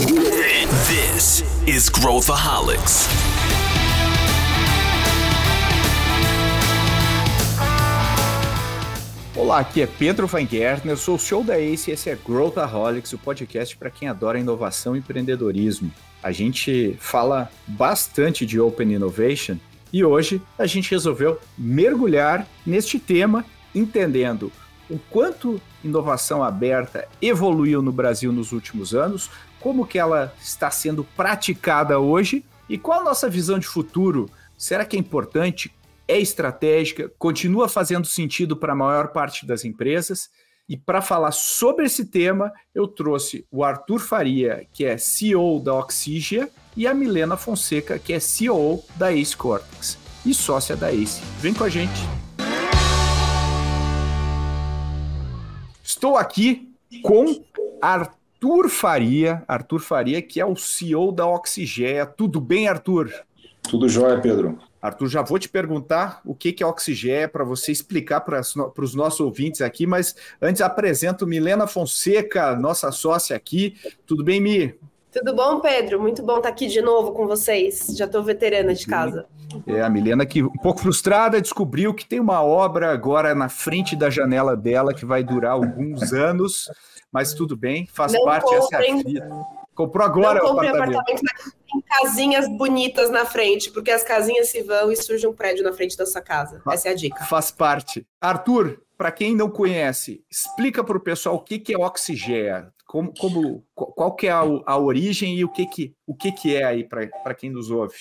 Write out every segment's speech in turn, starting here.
This is Growthaholics. Olá, aqui é Pedro Van Gertner, sou o show da Ace e esse é Growthaholics, o podcast para quem adora inovação e empreendedorismo. A gente fala bastante de Open Innovation e hoje a gente resolveu mergulhar neste tema, entendendo o quanto inovação aberta evoluiu no Brasil nos últimos anos, como que ela está sendo praticada hoje e qual a nossa visão de futuro. Será que é importante? É estratégica? Continua fazendo sentido para a maior parte das empresas? E para falar sobre esse tema, eu trouxe o Arthur Faria, que é CEO da Oxygia, e a Milena Fonseca, que é CEO da Ace Cortex e sócia da Ace. Vem com a gente. Estou aqui com Arthur Faria, Arthur Faria, que é o CEO da Oxigea. Tudo bem, Arthur? Tudo jóia, Pedro. Arthur, já vou te perguntar o que é Oxigé para você explicar para os nossos ouvintes aqui, mas antes apresento Milena Fonseca, nossa sócia aqui. Tudo bem, Mi? Tudo bom, Pedro? Muito bom estar aqui de novo com vocês. Já estou veterana de casa. É, a Milena que um pouco frustrada descobriu que tem uma obra agora na frente da janela dela que vai durar alguns anos, mas tudo bem, faz Não parte comprem. essa é vida. Comprou agora Não o apartamento. apartamento em casinhas bonitas na frente, porque as casinhas se vão e surge um prédio na frente da sua casa. Essa é a dica. Faz parte. Arthur, para quem não conhece, explica para o pessoal o que, que é Oxigea, como, como, qual que é a, a origem e o que, que, o que, que é aí para quem nos ouve.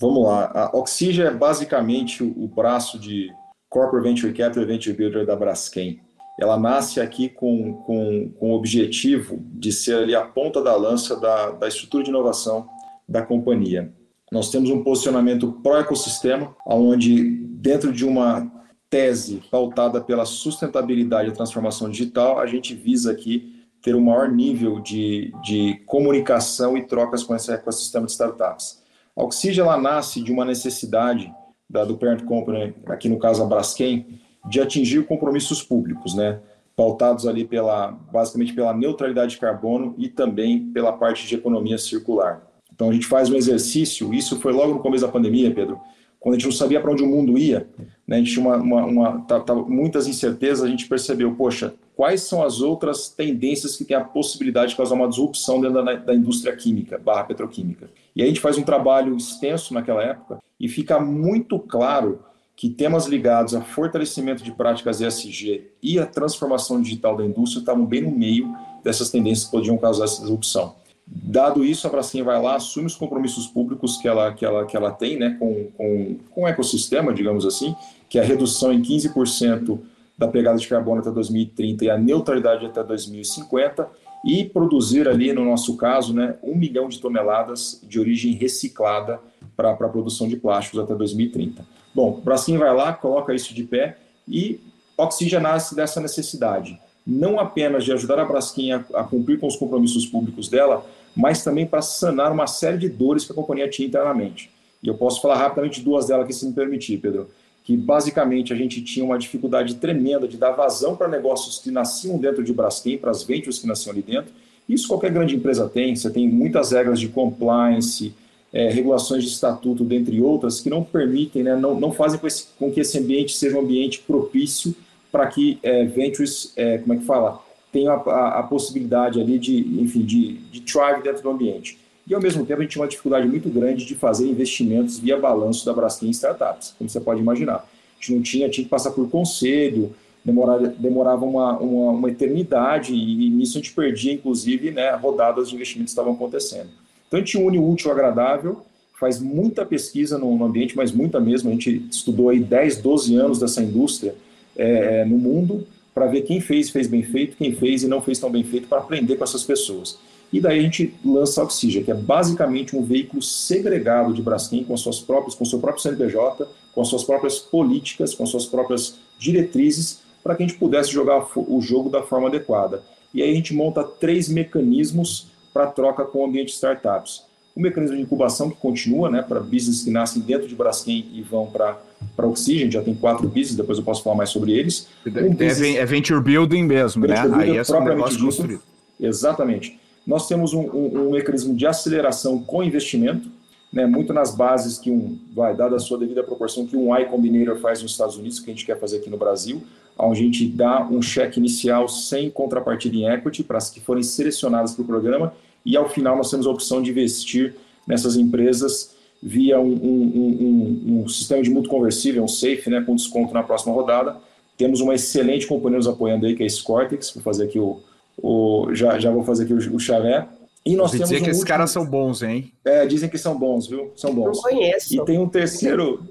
Vamos lá. A Oxigea é basicamente o, o braço de Corporate Venture Capital Venture Builder da Braskem ela nasce aqui com, com, com o objetivo de ser ali a ponta da lança da, da estrutura de inovação da companhia. Nós temos um posicionamento pró-ecossistema, onde dentro de uma tese pautada pela sustentabilidade e transformação digital, a gente visa aqui ter um maior nível de, de comunicação e trocas com esse ecossistema de startups. A Oxygen, ela nasce de uma necessidade da, do parent company, aqui no caso a Braskem, de atingir compromissos públicos, né? pautados ali pela basicamente pela neutralidade de carbono e também pela parte de economia circular. Então a gente faz um exercício, isso foi logo no começo da pandemia, Pedro, quando a gente não sabia para onde o mundo ia, né? a gente tinha uma, uma, uma tá, tá, muitas incertezas, a gente percebeu, poxa, quais são as outras tendências que têm a possibilidade de causar uma disrupção dentro da, da indústria química, barra petroquímica. E a gente faz um trabalho extenso naquela época e fica muito claro que temas ligados a fortalecimento de práticas ESG e a transformação digital da indústria estavam bem no meio dessas tendências que podiam causar essa disrupção. Dado isso, a Braskem vai lá, assume os compromissos públicos que ela, que ela, que ela tem né, com, com, com o ecossistema, digamos assim, que é a redução em 15% da pegada de carbono até 2030 e a neutralidade até 2050, e produzir ali, no nosso caso, né, um milhão de toneladas de origem reciclada para a produção de plásticos até 2030. Bom, o Braskem vai lá, coloca isso de pé e oxigenar-se dessa necessidade, não apenas de ajudar a Braskem a, a cumprir com os compromissos públicos dela, mas também para sanar uma série de dores que a companhia tinha internamente. E eu posso falar rapidamente duas delas aqui, se me permitir, Pedro. Que basicamente a gente tinha uma dificuldade tremenda de dar vazão para negócios que nasciam dentro de Braskem, para as ventures que nasciam ali dentro. Isso qualquer grande empresa tem, você tem muitas regras de compliance, é, regulações de estatuto, dentre outras, que não permitem, né, não, não fazem com, esse, com, que esse ambiente seja um ambiente propício para que é, ventures, é, como é que fala, tenham a, a, a, possibilidade ali de, enfim, de, de thrive dentro do ambiente. E, ao mesmo tempo, a gente tinha uma dificuldade muito grande de fazer investimentos via balanço da Braskem em startups, como você pode imaginar. A gente não tinha, tinha que passar por conselho, demorava, demorava uma, uma, uma eternidade, e, nisso a gente perdia, inclusive, né, rodadas de investimentos que estavam acontecendo. Então a gente une o útil ao agradável, faz muita pesquisa no, no, ambiente, mas muita mesmo. A gente estudou aí 10, 12 anos dessa indústria é, no mundo para ver quem fez, fez bem feito, quem fez e não fez tão bem feito, para aprender com essas pessoas. E daí a gente lança a Oxygen, que é basicamente um veículo segregado de Braskem com suas próprias, com seu próprio CNPJ, com suas próprias políticas, com suas próprias diretrizes, para que a gente pudesse jogar o jogo da forma adequada. E aí a gente monta três mecanismos para troca com o ambiente startups. O mecanismo de incubação que continua, né, para business que nascem dentro de Braskem e vão para para Oxygen, já tem quatro business, depois eu posso falar mais sobre eles. Um business, é venture building mesmo, né? venture né? Building, Aí é um negócio construído. Exatamente. Nós temos um, um, um mecanismo de aceleração com investimento, né, muito nas bases que um, vai, dada a sua devida proporção, que um Y Combinator faz nos Estados Unidos, que a gente quer fazer aqui no Brasil, onde a gente dá um cheque inicial sem contrapartida em equity para as que forem selecionadas para o programa, e ao final nós temos a opção de investir nessas empresas via um, um, um, um sistema de mútuo conversível, um SAFE, né, com desconto na próxima rodada. Temos uma excelente companhia nos apoiando aí, que é a Scortex, vou fazer aqui o, o já, já vou fazer aqui o, o chavé. E nós temos dizer um que esses caras são bons, hein? É, dizem que são bons, viu? São bons. Não conheço. E tem um terceiro.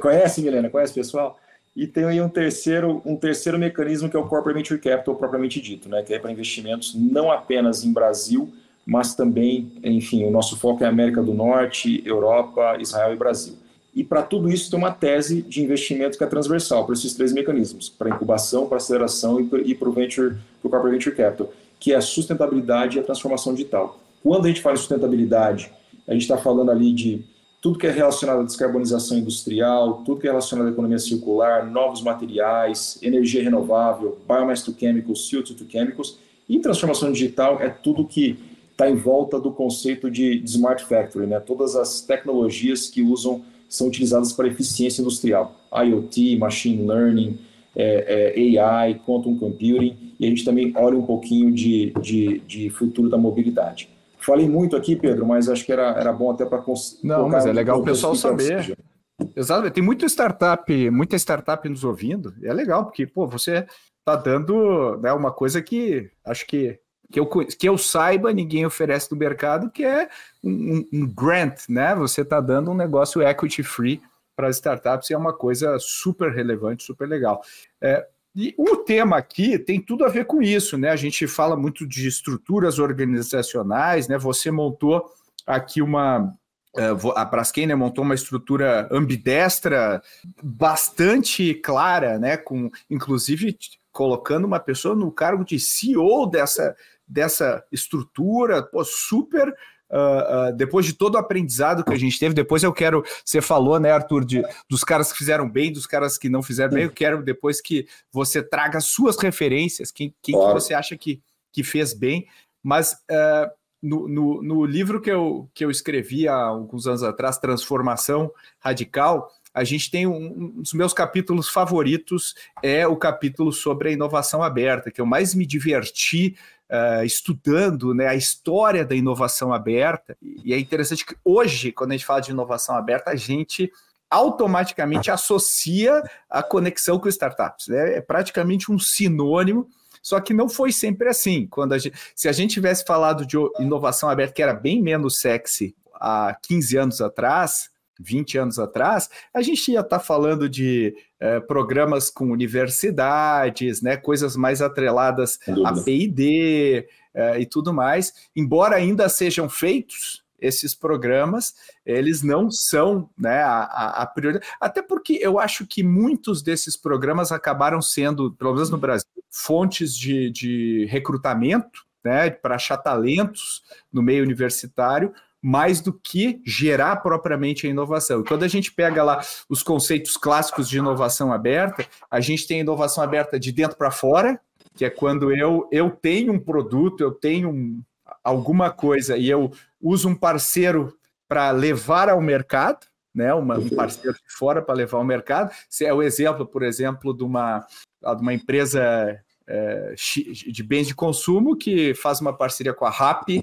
Conhece, Milena? Conhece, pessoal? E tem aí um terceiro, um terceiro mecanismo que é o Corporate Venture Capital propriamente dito, né? Que é para investimentos não apenas em Brasil, mas também, enfim, o nosso foco é América do Norte, Europa, Israel e Brasil. E para tudo isso tem uma tese de investimento que é transversal para esses três mecanismos, para incubação, para aceleração e para o venture, para o corporate venture capital, que é a sustentabilidade e a transformação digital. Quando a gente fala em sustentabilidade, a gente está falando ali de tudo que é relacionado à descarbonização industrial, tudo que é relacionado à economia circular, novos materiais, energia renovável, biomass to chemicals, CO2 to chemicals, e transformação digital é tudo que está em volta do conceito de, de, Smart Factory, né? Todas as tecnologias que usam são utilizadas para eficiência industrial, IoT, Machine Learning, é, é, AI, Quantum Computing, e a gente também olha um pouquinho de, de, de, futuro da mobilidade. Falei muito aqui, Pedro, mas acho que era, era bom até para Não, mas é legal o pessoal saber. Exato, tem muita startup, muita startup nos ouvindo, e é legal, porque, pô, você está dando né, uma coisa que acho que que eu, que eu saiba, ninguém oferece no mercado, que é um, um grant, né? Você está dando um negócio equity free para as startups e é uma coisa super relevante, super legal. É, e o tema aqui tem tudo a ver com isso, né? A gente fala muito de estruturas organizacionais, né? Você montou aqui uma. É, a Braskem né, montou uma estrutura ambidestra bastante clara, né? Com inclusive colocando uma pessoa no cargo de CEO dessa, dessa estrutura, pô, super. Uh, uh, depois de todo o aprendizado que a gente teve, depois eu quero. Você falou, né, Arthur, de, dos caras que fizeram bem, dos caras que não fizeram bem. Eu quero depois que você traga suas referências, quem, quem claro. que você acha que, que fez bem. Mas uh, no, no, no, livro que eu, que eu escrevi há alguns anos atrás, Transformação Radical, a gente tem um, um, dos meus capítulos favoritos é o capítulo sobre a inovação aberta, que eu mais me diverti uh, estudando né, a história da inovação aberta. E é interessante que hoje, quando a gente fala de inovação aberta, a gente automaticamente associa a conexão com startups. Né? É praticamente um sinônimo. Só que não foi sempre assim. Quando a gente, se a gente tivesse falado de inovação aberta, que era bem menos sexy há 15 anos atrás, 20 anos atrás, a gente ia estar tá falando de eh, programas com universidades, né, coisas mais atreladas a P&D eh, e tudo mais. Embora ainda sejam feitos esses programas, eles não são né, a, a, prioridade. Até porque eu acho que muitos desses programas acabaram sendo, pelo menos no Brasil, fontes de, de recrutamento né, para achar talentos no meio universitário, mais do que gerar propriamente a inovação. E quando a gente pega lá os conceitos clássicos de inovação aberta, a gente tem a inovação aberta de dentro para fora, que é quando eu, eu tenho um produto, eu tenho um, alguma coisa e eu uso um parceiro para levar ao mercado, né, uma, um parceiro de fora para levar ao mercado. Se é o exemplo, por exemplo, de uma, de uma empresa é, de bens de consumo que faz uma parceria com a RAP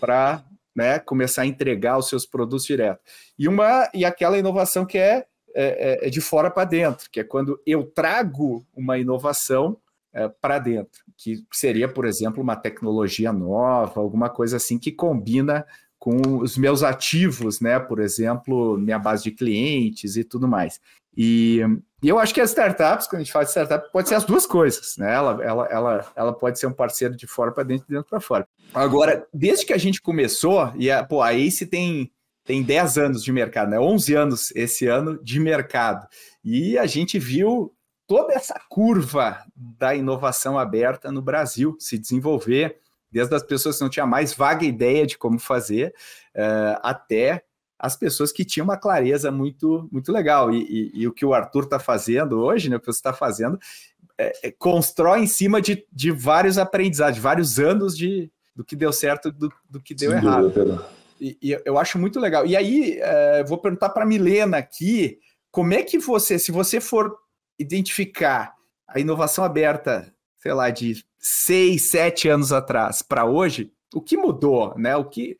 para né, começar a entregar os seus produtos direto. E uma e aquela inovação que é, é, é, é de fora para dentro, que é quando eu trago uma inovação é, para dentro, que seria, por exemplo, uma tecnologia nova, alguma coisa assim que combina com os meus ativos, né? Por exemplo, minha base de clientes e tudo mais. E, e, eu acho que as startups, quando a gente fala de startup, pode ser as duas coisas, né? Ela, ela, ela, ela pode ser um parceiro de fora para dentro e dentro para fora. Agora, desde que a gente começou, e a, pô, a Ace tem, tem 10 anos de mercado, né? 11 anos esse ano de mercado. E a gente viu toda essa curva da inovação aberta no Brasil se desenvolver, desde as pessoas que não tinham mais vaga ideia de como fazer, uh, até as pessoas que tinham uma clareza muito, muito legal. E, e, e o que o Arthur está fazendo hoje, né, o que você está fazendo, é, é, constrói em cima de, de vários aprendizados, de vários anos de, do que deu certo do, do que deu Sem errado. E, e, eu acho muito legal. E aí, é, vou perguntar para a Milena aqui, como é que você, se você for identificar a inovação aberta, sei lá, de seis, sete anos atrás para hoje, o que mudou, né? O que,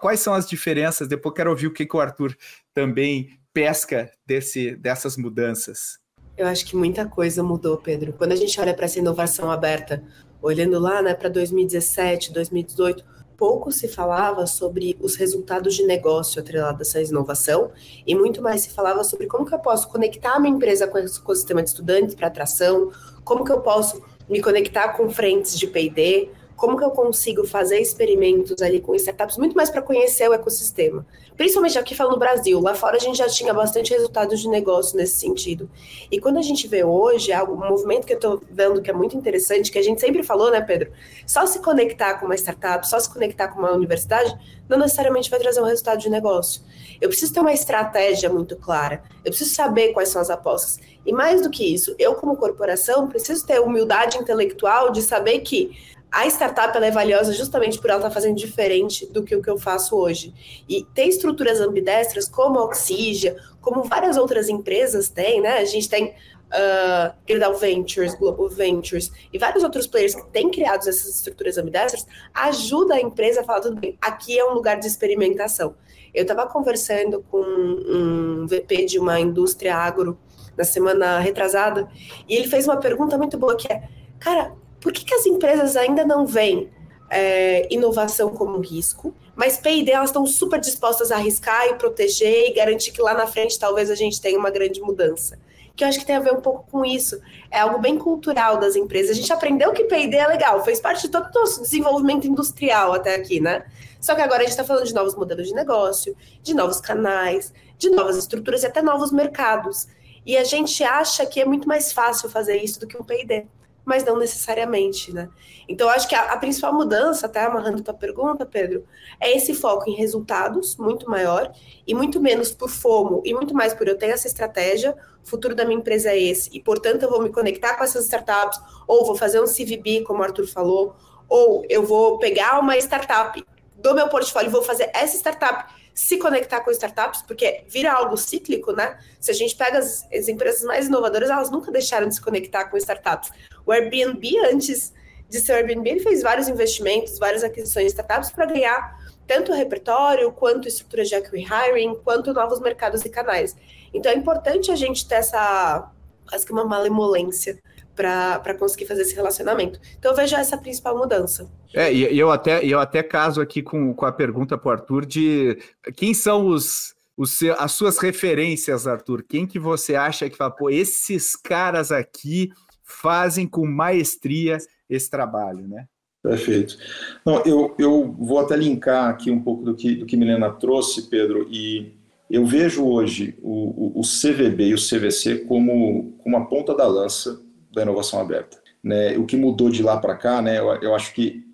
quais são as diferenças? Depois quero ouvir o que, que o Arthur também pesca desse, dessas mudanças. Eu acho que muita coisa mudou, Pedro. Quando a gente olha para essa inovação aberta, olhando lá né, para 2017, 2018, pouco se falava sobre os resultados de negócio atrelados a essa inovação e muito mais se falava sobre como que eu posso conectar a minha empresa com o ecossistema de estudantes para atração, como que eu posso me conectar com frentes de P&D, como que eu consigo fazer experimentos ali com startups, muito mais para conhecer o ecossistema. Principalmente aqui falando no Brasil, lá fora a gente já tinha bastante resultados de negócio nesse sentido. E quando a gente vê hoje, algo, um movimento que eu estou vendo que é muito interessante, que a gente sempre falou, né, Pedro? Só se conectar com uma startup, só se conectar com uma universidade, não necessariamente vai trazer um resultado de negócio. Eu preciso ter uma estratégia muito clara, eu preciso saber quais são as apostas. E mais do que isso, eu, como corporação, preciso ter humildade intelectual de saber que a startup é valiosa justamente por ela estar tá fazendo diferente do que o que eu faço hoje. E ter estruturas ambidestras como a Oxygen, como várias outras empresas têm, né? A gente tem uh, Gerdau Ventures, Global Ventures e vários outros players que têm criado essas estruturas ambidestras, ajuda a empresa a falar, tudo bem, aqui é um lugar de experimentação. Eu estava conversando com um VP de uma indústria agro na semana retrasada, e ele fez uma pergunta muito boa que é, cara, por que, que as empresas ainda não veem é, inovação como risco, mas P&D elas estão super dispostas a arriscar e proteger e garantir que lá na frente talvez a gente tenha uma grande mudança. Que eu acho que tem a ver um pouco com isso. É algo bem cultural das empresas. A gente aprendeu que P&D é legal, fez parte de todo o nosso desenvolvimento industrial até aqui, né? Só que agora a gente está falando de novos modelos de negócio, de novos canais, de novas estruturas e até novos mercados. E a gente acha que é muito mais fácil fazer isso do que um P&D mas não necessariamente, né? Então, acho que a, a principal mudança, até amarrando tua pergunta, Pedro, é esse foco em resultados muito maior e muito menos por FOMO e muito mais por eu ter essa estratégia, o futuro da minha empresa é esse, e portanto eu vou me conectar com essas startups, ou vou fazer um CVB, como o Arthur falou, ou eu vou pegar uma startup do meu portfólio e vou fazer essa startup se conectar com startups, porque vira algo cíclico, né? Se a gente pega as, as, empresas mais inovadoras, elas nunca deixaram de se conectar com startups. O Airbnb, antes de ser Airbnb, ele fez vários investimentos, várias aquisições de startups para ganhar tanto repertório, quanto estrutura de hiring, quanto novos mercados e canais. Então é importante a gente ter essa, quase que uma malemolência para conseguir fazer esse relacionamento. Então eu vejo essa principal mudança. É, e eu até, eu até caso aqui com, com a pergunta para o Arthur de quem são os, os, as suas referências, Arthur? Quem que você acha que fala, pô, esses caras aqui fazem com maestria esse trabalho, né? Perfeito. Não, eu, eu vou até linkar aqui um pouco do que, do que Milena trouxe, Pedro, e eu vejo hoje o, o, o CVB e o CVC como, como a ponta da lança da inovação aberta. Né? O que mudou de lá para cá, né, eu, eu acho que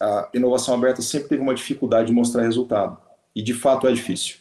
a inovação aberta sempre teve uma dificuldade de mostrar resultado. E de fato é difícil.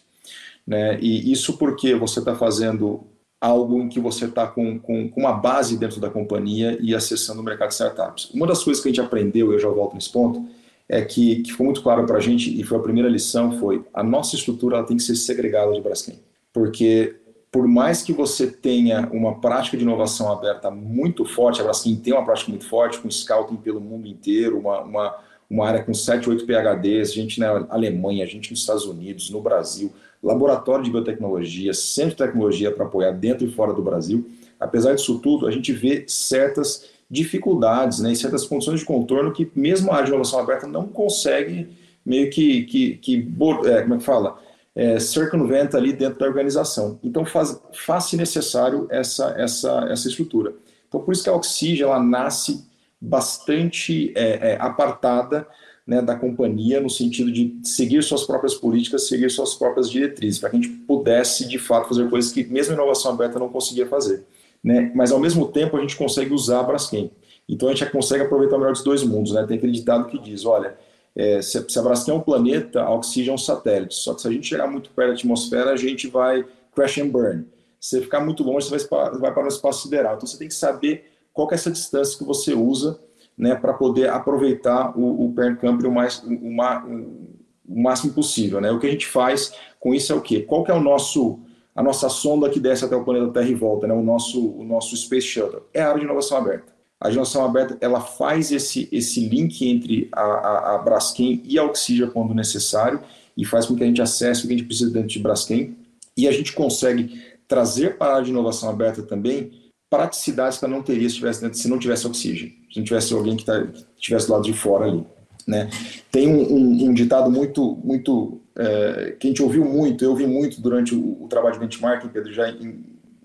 Né? E isso porque você está fazendo algo em que você está com, com, com, uma base dentro da companhia e acessando o mercado de startups. Uma das coisas que a gente aprendeu, eu já volto nesse ponto, é que, que ficou muito claro para a gente, e foi a primeira lição, foi a nossa estrutura ela tem que ser segregada de Braskem. Porque por mais que você tenha uma prática de inovação aberta muito forte, a Braskem tem uma prática muito forte, com scouting pelo mundo inteiro, uma, uma, uma área com 7, 8 PHDs, gente na Alemanha, gente nos Estados Unidos, no Brasil, laboratório de biotecnologia, centro de tecnologia para apoiar dentro e fora do Brasil. Apesar disso tudo, a gente vê certas dificuldades né, e certas condições de contorno que mesmo a área de inovação aberta não consegue meio que, que, que é, como é que fala? É, circunventa ali dentro da organização. Então faz, faz necessário essa, essa, essa estrutura. Então por isso que a Oxige ela nasce bastante é, é, apartada né, da companhia no sentido de seguir suas próprias políticas, seguir suas próprias diretrizes, para que a gente pudesse de fato fazer coisas que mesmo a inovação aberta não conseguia fazer. Né? Mas ao mesmo tempo a gente consegue usar a Braskem. Então a gente consegue aproveitar melhor dos dois mundos. Né? Tem aquele ditado que diz, olha, é, se, se a Braskem é um planeta, a oxigênio é um satélite. Só que se a gente chegar muito perto da atmosfera, a gente vai crash and burn. Se você ficar muito longe, você vai, vai para o espaço sideral. Então você tem que saber qual é essa distância que você usa né, para poder aproveitar o, o mais, o, o, máximo possível. Né? O que a gente faz com isso é o quê? Qual que é o nosso, a nossa sonda que desce até o planeta Terra e volta, né? o, nosso, o nosso Space Shuttle? É a área de inovação aberta. A inovação aberta ela faz esse, esse link entre a, a, a Braskem e a Oxygen quando necessário e faz com que a gente acesse o que a gente precisa dentro de Braskem e a gente consegue trazer para a área de inovação aberta também praticidades que eu não teria se, tivesse dentro, se não tivesse oxigênio, se não tivesse alguém que, tá, que estivesse do lado de fora ali. Né? Tem um, um, um ditado muito, muito é, que a gente ouviu muito, eu ouvi muito durante o, o trabalho de benchmarking, Pedro, já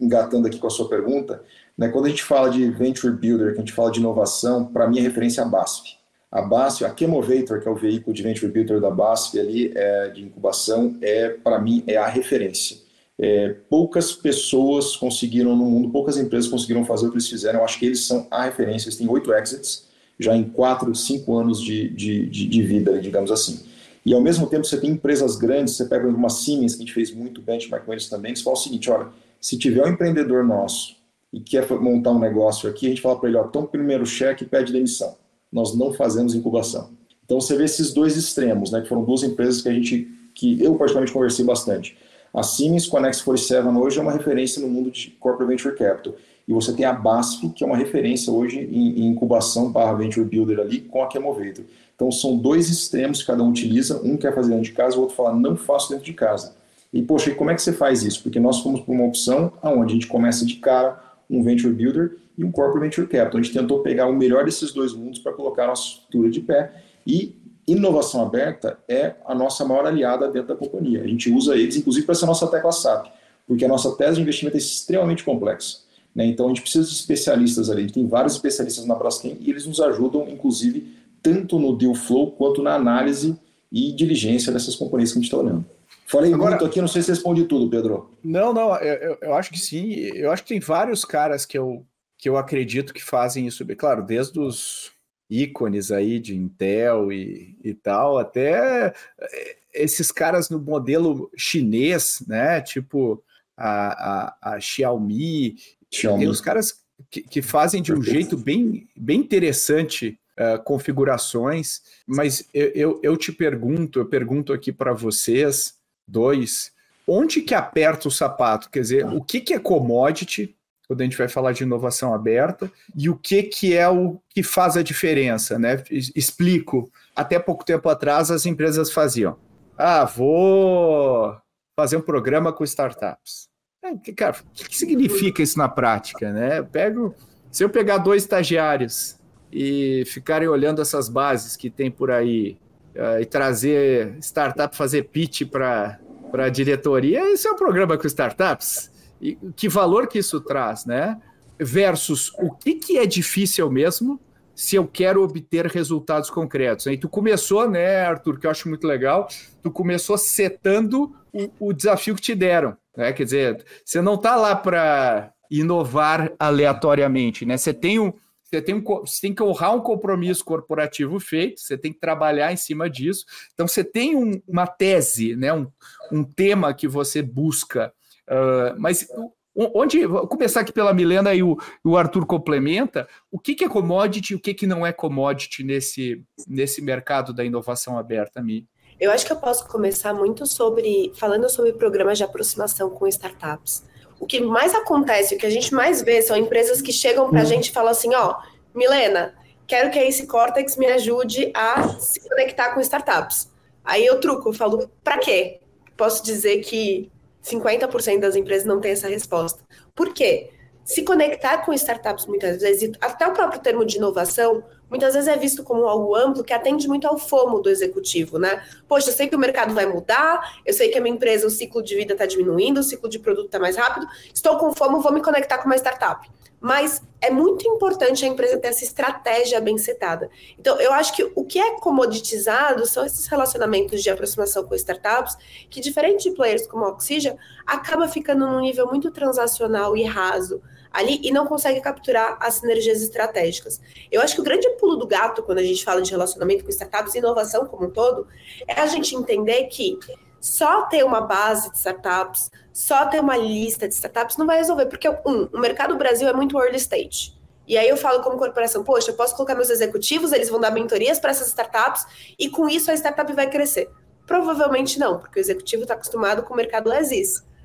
engatando aqui com a sua pergunta, né? quando a gente fala de venture builder, que a gente fala de inovação, para mim a referência é a BASF. A BASF, a Chemovator, que é o veículo de venture builder da BASF ali, é, de incubação, é para mim é a referência. É, poucas pessoas conseguiram no mundo, poucas empresas conseguiram fazer o que eles fizeram. Eu acho que eles são a referência. Eles têm oito exits, já em quatro, cinco anos de, de, de, de, vida, digamos assim. E ao mesmo tempo você tem empresas grandes, você pega uma Siemens, que a gente fez muito benchmark com eles também, eles falam o seguinte, olha, se tiver um empreendedor nosso e quer montar um negócio aqui, a gente fala para ele, ó, toma o primeiro cheque e pede demissão. Nós não fazemos incubação. Então você vê esses dois extremos, né, que foram duas empresas que a gente, que eu particularmente conversei bastante. A Siemens com a Next 47 hoje é uma referência no mundo de corporate venture capital. E você tem a BASF, que é uma referência hoje em, incubação barra venture builder ali com a Chemovator. Então são dois extremos que cada um utiliza, um quer fazer dentro de casa, o outro fala não faço dentro de casa. E poxa, e como é que você faz isso? Porque nós fomos para uma opção onde a gente começa de cara um venture builder e um corporate venture capital. A gente tentou pegar o melhor desses dois mundos para colocar a nossa estrutura de pé e inovação aberta é a nossa maior aliada dentro da companhia. A gente usa eles, inclusive, para ser a nossa tecla SAP, porque a nossa tese de investimento é extremamente complexa. Né? Então, a gente precisa de especialistas ali. A gente tem vários especialistas na Braskem e eles nos ajudam, inclusive, tanto no deal flow quanto na análise e diligência dessas companhias que a gente está olhando. Falei Agora, muito aqui, não sei se responde tudo, Pedro. Não, não, eu, eu acho que sim. Eu acho que tem vários caras que eu, que eu acredito que fazem isso. Claro, desde os ícones aí de Intel e, e tal, até eh, esses caras no modelo chinês, né? Tipo a, a, a Xiaomi, Xiaomi. Tem os caras que, que fazem de um jeito bem, bem interessante uh, configurações, mas eu, eu, eu, te pergunto, eu pergunto aqui para vocês dois, onde que aperta o sapato? Quer dizer, o que, que é commodity quando a gente vai falar de inovação aberta, e o que, que é o que faz a diferença, né? Explico. Até pouco tempo atrás as empresas faziam. Ah, vou fazer um programa com startups. É, cara, o que, que significa isso na prática, né? Eu pego, se eu pegar dois estagiários e ficarem olhando essas bases que tem por aí uh, e trazer startup fazer pitch para a diretoria, isso é um programa com startups e que valor que isso traz, né? Versus o que, que é difícil mesmo se eu quero obter resultados concretos. E tu começou, né, Arthur, que eu acho muito legal, tu começou setando o, o desafio que te deram. Né? Quer dizer, você não está lá para inovar aleatoriamente, né? Você tem um, você tem, um, você tem que honrar um compromisso corporativo feito, você tem que trabalhar em cima disso. Então, você tem um, uma tese, né? um, um tema que você busca Uh, mas onde vou começar aqui pela Milena e o, o Arthur complementa. O que, que é commodity e o que, que não é commodity nesse, nesse mercado da inovação aberta, Mi? Eu acho que eu posso começar muito sobre falando sobre programas de aproximação com startups. O que mais acontece, o que a gente mais vê são empresas que chegam para a uhum. gente e falam assim: ó, Milena, quero que Ace Cortex me ajude a se conectar com startups. Aí eu truco, eu falo, para quê? Posso dizer que 50% das empresas não tem essa resposta. Por quê? Se conectar com startups, muitas vezes, até o próprio termo de inovação, muitas vezes é visto como algo amplo que atende muito ao FOMO do executivo, né? Poxa, eu sei que o mercado vai mudar, eu sei que a minha empresa, o ciclo de vida está diminuindo, o ciclo de produto está mais rápido, estou com FOMO, vou me conectar com uma startup mas é muito importante a empresa ter essa estratégia bem setada. Então, eu acho que o que é comoditizado são esses relacionamentos de aproximação com startups, que, diferente de players como a Oxygen, acaba ficando num nível muito transacional e raso ali e não consegue capturar as sinergias estratégicas. Eu acho que o grande pulo do gato, quando a gente fala de relacionamento com startups e inovação como um todo, é a gente entender que só ter uma base de startups, só ter uma lista de startups não vai resolver, porque, um, o mercado Brasil é muito early stage. E aí eu falo como corporação, poxa, eu posso colocar meus executivos, eles vão dar mentorias para essas startups e com isso a startup vai crescer. Provavelmente não, porque o executivo está acostumado com o mercado as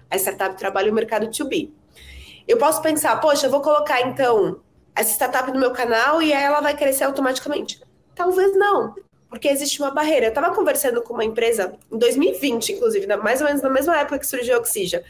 A startup trabalha o mercado to be. Eu posso pensar, poxa, eu vou colocar então essa startup no meu canal e ela vai crescer automaticamente. Talvez não, porque existe uma barreira. Eu estava conversando com uma empresa em 2020, inclusive, mais ou menos na mesma época que surgiu a Oxija,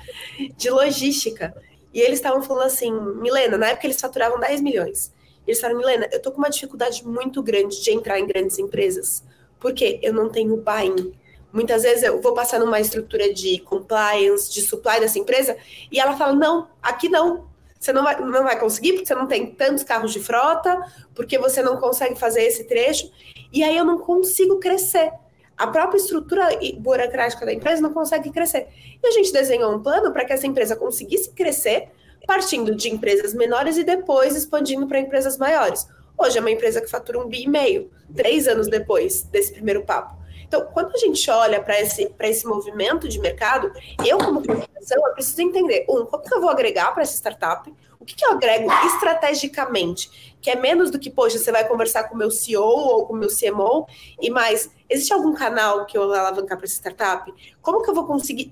de logística. E eles estavam falando assim, Milena, na época eles faturavam 10 milhões. Eles falaram, Milena, eu tô com uma dificuldade muito grande de entrar em grandes empresas, porque eu não tenho buy-in. Muitas vezes eu vou passar numa estrutura de compliance, de supply dessa empresa, e ela fala, não, aqui não. Você não vai, não vai conseguir, porque você não tem tantos carros de frota, porque você não consegue fazer esse trecho, e aí eu não consigo crescer a própria estrutura burocrática da empresa não consegue crescer. E a gente desenhou um plano para que essa empresa conseguisse crescer, partindo de empresas menores e depois expandindo para empresas maiores. Hoje é uma empresa que fatura um bi e meio, três anos depois desse primeiro papo. Então, quando a gente olha para esse, esse movimento de mercado, eu, como corporação, eu preciso entender, um, como que eu vou agregar para essa startup? O que, que eu agrego estrategicamente? Que é menos do que, poxa, você vai conversar com o meu CEO ou com o meu CMO, e mais, existe algum canal que eu vou alavancar para essa startup? Como que eu vou conseguir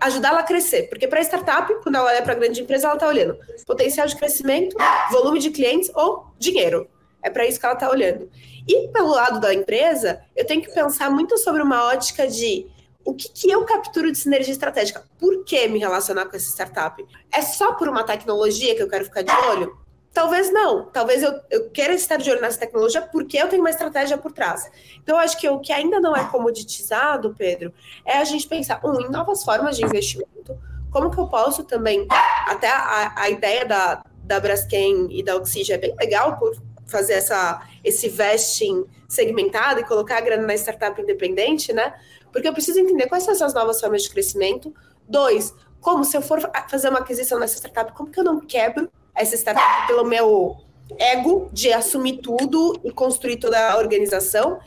ajudá-la a crescer, porque para startup, quando ela olha para a grande empresa, ela está olhando potencial de crescimento, volume de clientes ou dinheiro. É para isso que ela está olhando. E pelo lado da empresa, eu tenho que pensar muito sobre uma ótica de o que, que eu capturo de sinergia estratégica? Por que me relacionar com essa startup? É só por uma tecnologia que eu quero ficar de olho? Talvez não. Talvez eu, eu queira estar de olho nessa tecnologia porque eu tenho uma estratégia por trás. Então, eu acho que o que ainda não é comoditizado, Pedro, é a gente pensar, um, em novas formas de investimento. Como que eu posso também, até a, a ideia da, da Braskem e da Oxygen é bem legal por fazer essa, esse vesting segmentado e colocar a grana na startup independente, né? Porque eu preciso entender quais são essas novas formas de crescimento. Dois, como se eu for fazer uma aquisição nessa startup, como que eu não quebro essa startup pelo meu ego de assumir tudo e construir toda a organização?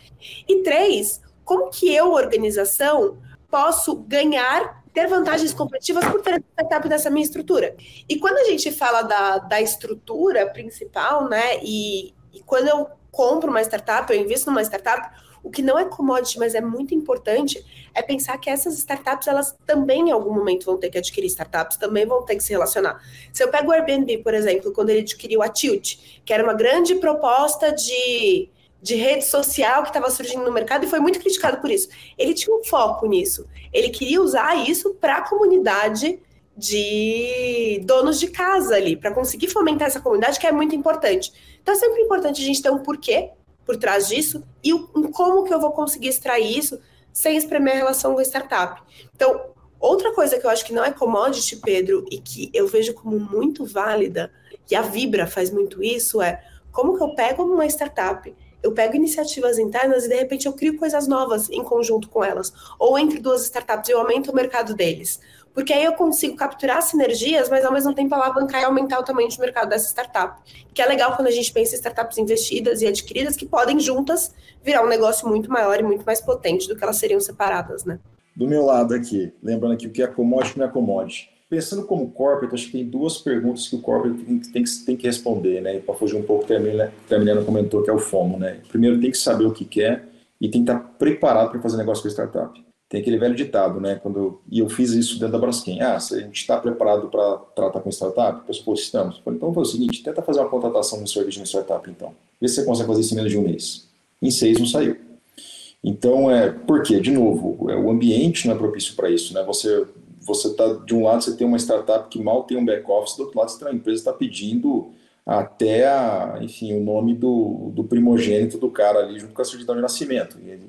E três, como que eu, organização, posso ganhar ter vantagens competitivas por ter startup nessa minha estrutura. E quando a gente fala da, da estrutura principal, né, e, e quando eu compro uma startup, eu invisto numa startup, o que não é commodity, mas é muito importante, é pensar que essas startups, elas também em algum momento vão ter que adquirir startups, também vão ter que se relacionar. Se eu pego o Airbnb, por exemplo, quando ele adquiriu a Tilt, que era uma grande proposta de de rede social que estava surgindo no mercado e foi muito criticado por isso. Ele tinha um foco nisso. Ele queria usar isso para a comunidade de donos de casa ali, para conseguir fomentar essa comunidade, que é muito importante. Então é sempre importante a gente ter um porquê por trás disso e um, como que eu vou conseguir extrair isso sem espremer a relação com a startup. Então, outra coisa que eu acho que não é commodity, Pedro, e que eu vejo como muito válida, e a Vibra faz muito isso, é como que eu pego uma startup eu pego iniciativas internas e de repente eu crio coisas novas em conjunto com elas. Ou entre duas startups eu aumento o mercado deles. Porque aí eu consigo capturar sinergias, mas ao mesmo tempo alavancar e aumentar o tamanho de mercado dessa startup. Que é legal quando a gente pensa em startups investidas e adquiridas que podem juntas virar um negócio muito maior e muito mais potente do que elas seriam separadas, né? Do meu lado aqui, lembrando aqui o que é commodity não é commodity Pensando como corporate, acho que tem duas perguntas que o corporate tem, tem, tem que responder, né? Para fugir um pouco, que a Emiliana comentou, que é o FOMO, né? Primeiro, tem que saber o que quer e tem que estar preparado para fazer negócio com a startup. Tem aquele velho ditado, né? Quando, e eu fiz isso dentro da Braskem. Ah, a gente está preparado para tratar com startup? Eu falei, estamos. Eu falei, então foi o seguinte, tenta fazer uma contratação no serviço de startup, então. Vê se você consegue fazer isso em menos de um mês. Em seis não saiu. Então, é, por quê? De novo, é, o ambiente não é propício para isso, né? Você você tá de um lado você tem uma startup que mal tem um back office, do outro lado você tem uma empresa que está pedindo até a, enfim o nome do, do primogênito do cara ali junto com a certidão de nascimento. E,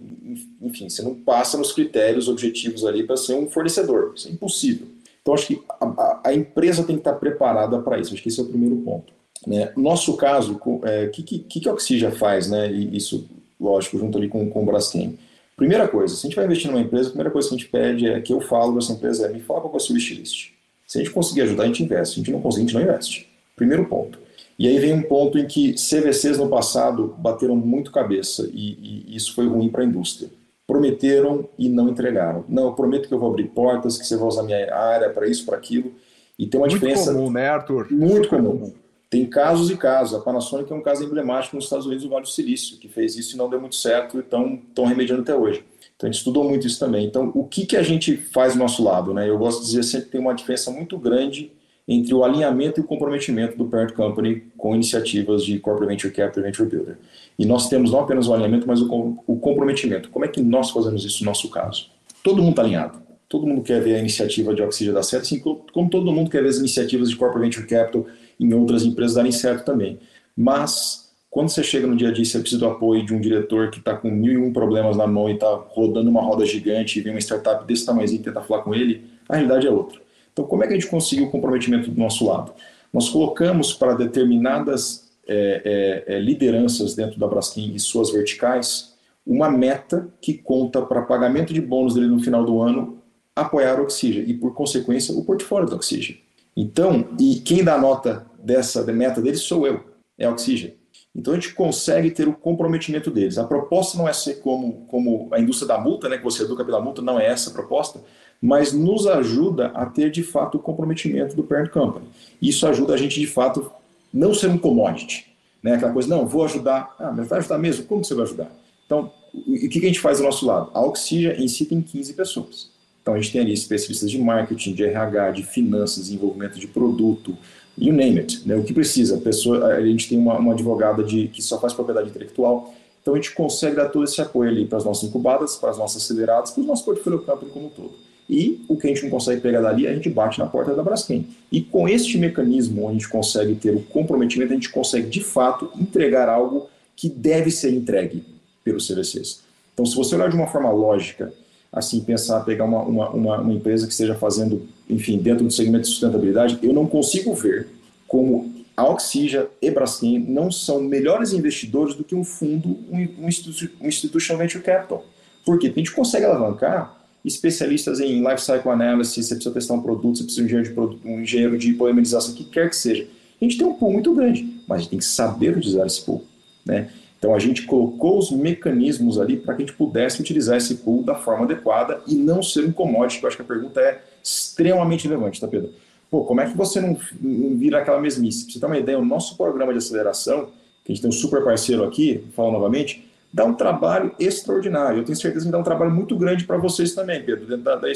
enfim, você não passa nos critérios objetivos ali para ser um fornecedor. Isso é impossível. Então acho que a, a empresa tem que estar preparada para isso. Acho que esse é o primeiro ponto. Né? Nosso caso, o é, que, que, que a Oxygen faz, né? E isso, lógico, junto ali com, com o Braskem Primeira coisa, se a gente vai investir numa empresa, a primeira coisa que a gente pede é que eu falo dessa empresa é me fala qual é o seu wishlist. Se a gente conseguir ajudar, a gente investe. Se a gente não conseguir, a gente não investe. Primeiro ponto. E aí vem um ponto em que CVCs no passado bateram muito cabeça e, e isso foi ruim para a indústria. Prometeram e não entregaram. Não, eu prometo que eu vou abrir portas, que você vai usar minha área para isso, para aquilo. E tem uma muito diferença. Muito comum, né, Arthur? Muito comum. Tem casos e casos. A Panasonic é um caso emblemático nos Estados Unidos, no Vale do Silício, que fez isso e não deu muito certo e estão remediando até hoje. Então a gente estudou muito isso também. Então, o que, que a gente faz do nosso lado? Né? Eu gosto de dizer sempre que tem uma diferença muito grande entre o alinhamento e o comprometimento do parent company com iniciativas de corporate venture capital e venture builder. E nós temos não apenas o alinhamento, mas o, comprometimento. Como é que nós fazemos isso no nosso caso? Todo mundo está alinhado. Todo mundo quer ver a iniciativa de Oxygen dar certo, assim como todo mundo quer ver as iniciativas de corporate venture capital em outras empresas darem certo também. Mas quando você chega no dia a dia, você precisa do apoio de um diretor que está com mil e um problemas na mão e está rodando uma roda gigante e vem uma startup desse tamanhozinho e tenta falar com ele, a realidade é outra. Então, como é que a gente conseguiu o comprometimento do nosso lado? Nós colocamos para determinadas é, é, é lideranças dentro da Braskem e suas verticais uma meta que conta para pagamento de bônus dele no final do ano apoiar o Oxygen e, por consequência, o portfólio do Oxygen. Então, e quem dá nota dessa meta deles sou eu, é a Oxygen. Então a gente consegue ter o comprometimento deles. A proposta não é ser como, como a indústria da multa, né, que você educa pela multa, não é essa a proposta, mas nos ajuda a ter de fato o comprometimento do parent company. Isso ajuda a gente de fato não ser um commodity, né? Aquela coisa, não, vou ajudar, ah, mas vai ajudar mesmo? Como você vai ajudar? Então, o que a gente faz do nosso lado? A Oxygen em si tem 15 pessoas. Então a gente tem ali especialistas de marketing, de RH, de finanças, desenvolvimento de produto, you name it, né? o que precisa. A, pessoa, a gente tem uma, uma advogada de, que só faz propriedade intelectual, então a gente consegue dar todo esse apoio ali para as nossas incubadas, para as nossas aceleradas, para o nosso portfólio company como um todo. E o que a gente não consegue pegar dali, a gente bate na porta da Braskem. E com este mecanismo, onde a gente consegue ter o comprometimento, a gente consegue de fato entregar algo que deve ser entregue pelos CVCs. Então, se você olhar de uma forma lógica, assim, pensar, pegar uma, uma, uma, uma empresa que esteja fazendo, enfim, dentro do segmento de sustentabilidade, eu não consigo ver como a Oxija e Braskem não são melhores investidores do que um fundo, um, um, institutional venture capital. Por quê? Porque a gente consegue alavancar especialistas em life cycle analysis, você precisa testar um produto, você precisa de um engenheiro de, produto, um engenheiro de polimerização, o que quer que seja. A gente tem um pool muito grande, mas a gente tem que saber utilizar esse pool. Né? Então a gente colocou os mecanismos ali para que a gente pudesse utilizar esse pool da forma adequada e não ser um commodity, que eu acho que a pergunta é extremamente relevante, tá, Pedro? Pô, como é que você não, vira aquela mesmice? Pra você ter uma ideia, o nosso programa de aceleração, que a gente tem um super parceiro aqui, falo novamente, dá um trabalho extraordinário. Eu tenho certeza que dá um trabalho muito grande para vocês também, Pedro, dentro da, da.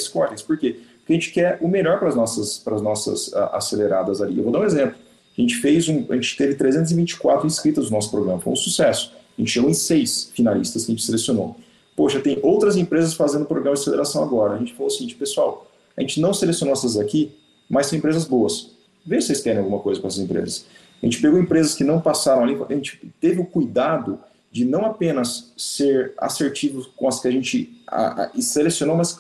Por quê? Porque a gente quer o melhor para as nossas, para as nossas aceleradas ali. Eu vou dar um exemplo. A gente fez um, a gente teve 324 inscritos no nosso programa, foi um sucesso. A gente chegou em seis finalistas que a gente selecionou. Poxa, tem outras empresas fazendo programa de aceleração agora. A gente falou assim, pessoal, a gente não selecionou essas aqui, mas são empresas boas. Vê se vocês querem alguma coisa com essas empresas. A gente pegou empresas que não passaram ali, a gente teve o cuidado de não apenas ser assertivos com as que a gente a, a, selecionou, mas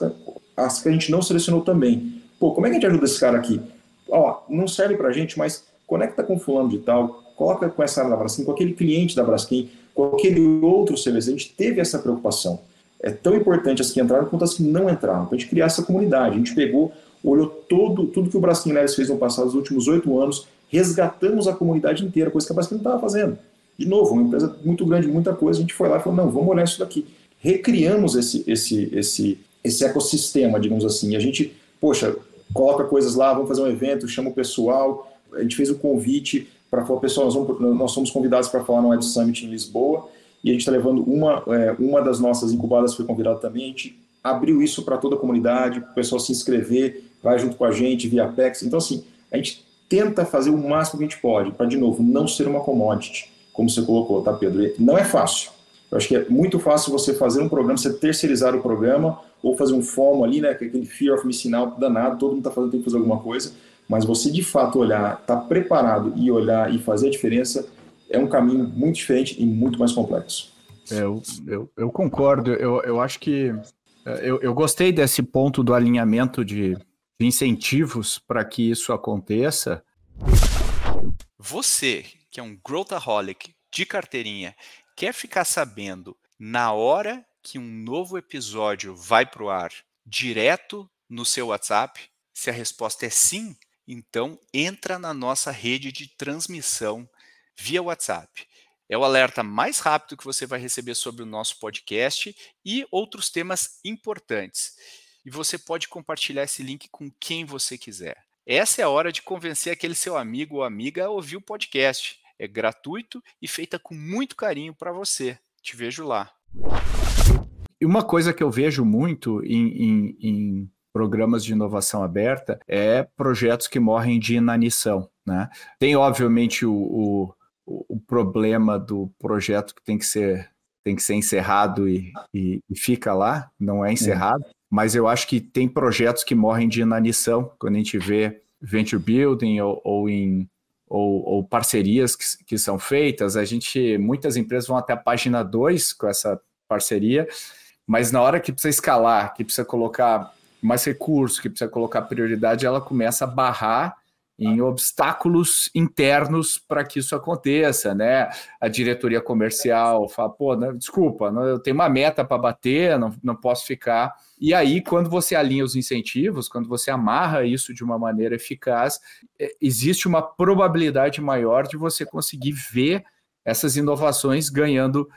as que a gente não selecionou também. Pô, como é que a gente ajuda esse cara aqui? Ó, não serve pra gente, mas conecta com fulano de tal, coloca com essa área da Braskem, com aquele cliente da Braskem, com aquele outro CVC. A gente teve essa preocupação. É tão importante as que entraram quanto as que não entraram, para a gente criar essa comunidade. A gente pegou, olhou todo, tudo que o Braskem Leves fez no passado, nos últimos oito anos, resgatamos a comunidade inteira, coisa que a Braskem não estava fazendo. De novo, uma empresa muito grande, muita coisa, a gente foi lá e falou, não, vamos olhar isso daqui. Recriamos esse, esse, esse, esse ecossistema, digamos assim. E a gente, poxa, coloca coisas lá, vamos fazer um evento, chama o pessoal, a gente fez o convite para falar, pessoal, nós, vamos, nós somos convidados para falar no Web Summit em Lisboa, e a gente está levando uma, é, uma das nossas incubadas foi convidada também, a gente abriu isso para toda a comunidade, o pessoal se inscrever, vai junto com a gente via Apex. Então, assim, a gente tenta fazer o máximo que a gente pode, para, de novo, não ser uma commodity, como você colocou, tá, Pedro? Não é fácil. Eu acho que é muito fácil você fazer um programa, você terceirizar o programa, ou fazer um FOMO ali, né, é aquele fear of missing out danado, todo mundo está fazendo, tem que fazer alguma coisa, mas você de fato olhar, estar tá preparado e olhar e fazer a diferença é um caminho muito diferente e muito mais complexo. É, eu, eu, eu concordo, eu, eu acho que é, eu, eu gostei desse ponto do alinhamento de, de incentivos para que isso aconteça. Você, que é um growthaholic de carteirinha, quer ficar sabendo na hora que um novo episódio vai para o ar, direto no seu WhatsApp? Se a resposta é sim, então entra na nossa rede de transmissão via WhatsApp. É o alerta mais rápido que você vai receber sobre o nosso podcast e outros temas importantes. E você pode compartilhar esse link com quem você quiser. essa é a hora de convencer aquele seu amigo ou amiga a ouvir o podcast. É gratuito e feita com muito carinho para você. Te vejo lá. E uma coisa que eu vejo muito em, em, em programas de inovação aberta é projetos que morrem de inanição. Né? Tem, obviamente, o, o, o problema do projeto que tem que ser, tem que ser encerrado e, e, e fica lá, não é encerrado, é. mas eu acho que tem projetos que morrem de inanição, quando a gente vê venture building ou, ou em ou, ou, parcerias que, que são feitas, a gente, muitas empresas vão até a página 2 com essa parceria, mas na hora que precisa escalar, que precisa colocar mais recurso, que precisa colocar prioridade, ela começa a barrar em obstáculos internos para que isso aconteça, né? A diretoria comercial fala, pô, né, desculpa, eu tenho uma meta para bater, não, não posso ficar. E aí, quando você alinha os incentivos, quando você amarra isso de uma maneira eficaz, é, existe uma probabilidade maior de você conseguir ver essas inovações ganhando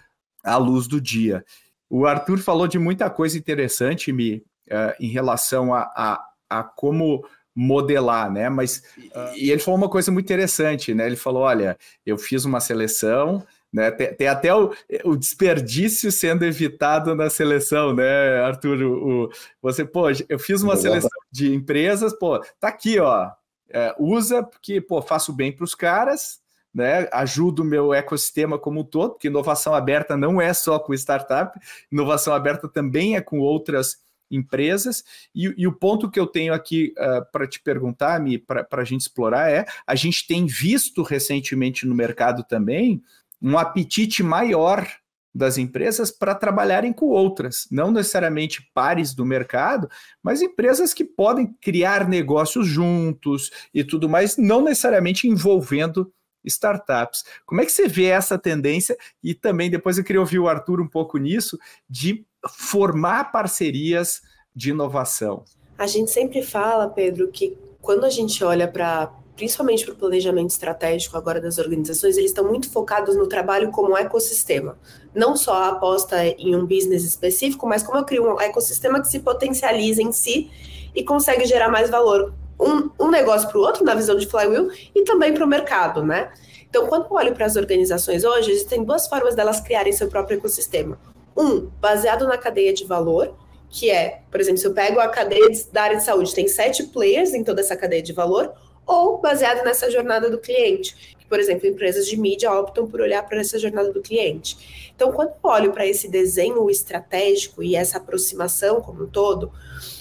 a luz do dia. O Arthur falou de muita coisa interessante me, uh, em relação a, a, a como modelar, né? Mas uh, e ele falou uma coisa muito interessante, né? Ele falou: olha, eu fiz uma seleção, né? Tem, tem até o, o, desperdício sendo evitado na seleção, né, Arthur? O, o você, pô, eu fiz uma seleção de empresas, pô, tá aqui, ó. É, usa porque, pô, faço bem para os caras, né? Ajudo o meu ecossistema como um todo, porque inovação aberta não é só com startup, inovação aberta também é com outras empresas. E, e, o ponto que eu tenho aqui uh, para te perguntar, para a gente explorar, é: a gente tem visto recentemente no mercado também um apetite maior das empresas para trabalharem com outras, não necessariamente pares do mercado, mas empresas que podem criar negócios juntos e tudo mais, não necessariamente envolvendo startups. Como é que você vê essa tendência? E também depois eu queria ouvir o Arthur um pouco nisso, de formar parcerias de inovação. A gente sempre fala, Pedro, que quando a gente olha para principalmente para o planejamento estratégico agora das organizações, eles estão muito focados no trabalho como ecossistema. Não só a aposta em um business específico, mas como eu crio um ecossistema que se potencializa em si e consegue gerar mais valor um, um negócio para o outro, na visão de flywheel, e também para o mercado, né? Então, quando eu olho para as organizações hoje, existem duas formas delas criarem seu próprio ecossistema. Um, baseado na cadeia de valor, que é, por exemplo, se eu pego a cadeia da área de saúde, tem sete players em toda essa cadeia de valor, ou baseado nessa jornada do cliente. Que, por exemplo, empresas de mídia optam por olhar para essa jornada do cliente. Então, quando eu olho para esse desenho estratégico e essa aproximação como um todo,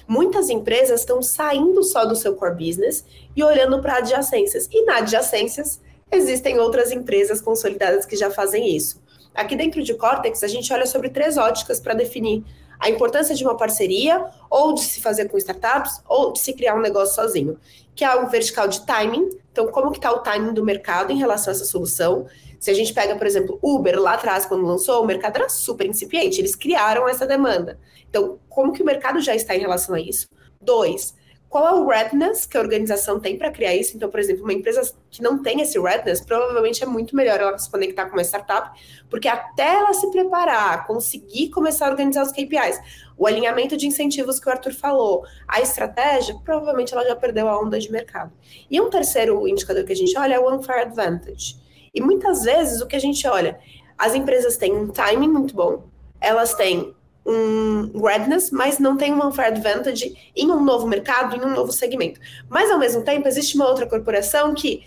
muitas empresas estão saindo só do seu core business e olhando para adjacências. E na adjacências, existem outras empresas consolidadas que já fazem isso. Aqui dentro de Cortex, a gente olha sobre três óticas para definir a importância de uma parceria, ou de se fazer com startups, ou de se criar um negócio sozinho, que é um vertical de timing. Então, como que está o timing do mercado em relação a essa solução? Se a gente pega, por exemplo, Uber, lá atrás, quando lançou, o mercado era super incipiente, eles criaram essa demanda. Então, como que o mercado já está em relação a isso? Dois, qual é o readiness que a organização tem para criar isso? Então, por exemplo, uma empresa que não tem esse readiness, provavelmente é muito melhor ela se conectar com uma startup, porque até ela se preparar, conseguir começar a organizar os KPIs, o alinhamento de incentivos que o Arthur falou, a estratégia, provavelmente ela já perdeu a onda de mercado. E um terceiro indicador que a gente olha é o unfair advantage. E muitas vezes o que a gente olha, as empresas têm um timing muito bom, elas têm um readiness, mas não tem uma unfair advantage em um novo mercado, em um novo segmento. Mas ao mesmo tempo, existe uma outra corporação que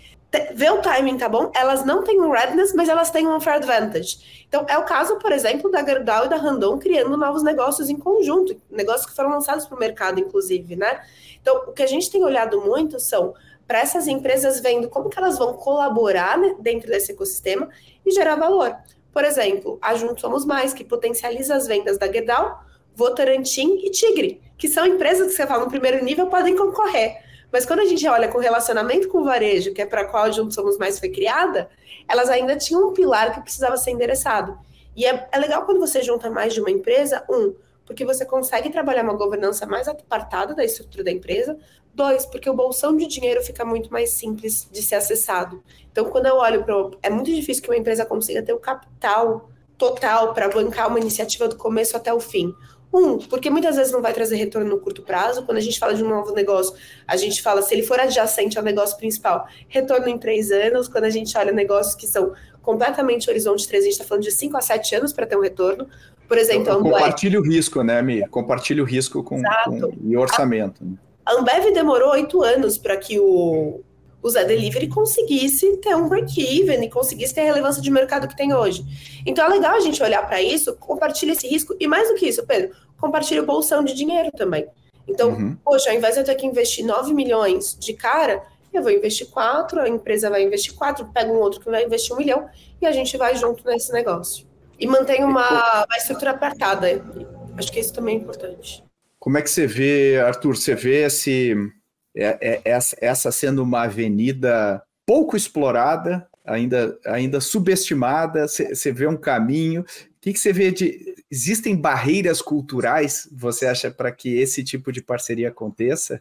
vê o timing tá bom, elas não têm um readiness, mas elas têm um unfair advantage. Então, é o caso, por exemplo, da Gerdau e da Randon criando novos negócios em conjunto, negócios que foram lançados para o mercado, inclusive, né? Então, o que a gente tem olhado muito são para essas empresas vendo como que elas vão colaborar né, dentro desse ecossistema e gerar valor. Por exemplo, a Juntos Somos Mais, que potencializa as vendas da Gerdau, Votorantim e Tigre, que são empresas que você fala no primeiro nível podem concorrer. Mas quando a gente olha com o relacionamento com o varejo, que é para qual a Juntos Somos Mais foi criada, elas ainda tinham um pilar que precisava ser endereçado. E é, é legal quando você junta mais de uma empresa, um, porque você consegue trabalhar uma governança mais apartada da estrutura da empresa. Dois, porque o bolsão de dinheiro fica muito mais simples de ser acessado. Então, quando eu olho para. É muito difícil que uma empresa consiga ter o capital total para bancar uma iniciativa do começo até o fim. Um, porque muitas vezes não vai trazer retorno no curto prazo. Quando a gente fala de um novo negócio, a gente fala se ele for adjacente ao negócio principal, retorno em três anos. Quando a gente olha negócios que são completamente horizonte 3, a gente está falando de 5 a 7 anos para ter um retorno. Por exemplo, Ambev. Compartilha o risco, né, Mi? Compartilha o risco com, com e orçamento. Né? A Ambev demorou oito anos para que o, o Zé Delivery conseguisse ter um break-even e conseguisse ter a relevância de mercado que tem hoje. Então é legal a gente olhar para isso, compartilhar esse risco e mais do que isso, Pedro, compartilha o bolsão de dinheiro também. Então, uhum. poxa, ao invés de eu ter que investir 9 milhões de cara, eu vou investir 4, a empresa vai investir 4, pega um outro que vai investir um milhão e a gente vai junto nesse negócio. E mantém uma, uma estrutura apertada. Acho que isso também é importante. Como é que você vê, Arthur? Você vê esse é, é, essa sendo uma avenida pouco explorada, ainda, ainda subestimada, você vê um caminho. O que, que você vê de. Existem barreiras culturais, você acha, para que esse tipo de parceria aconteça?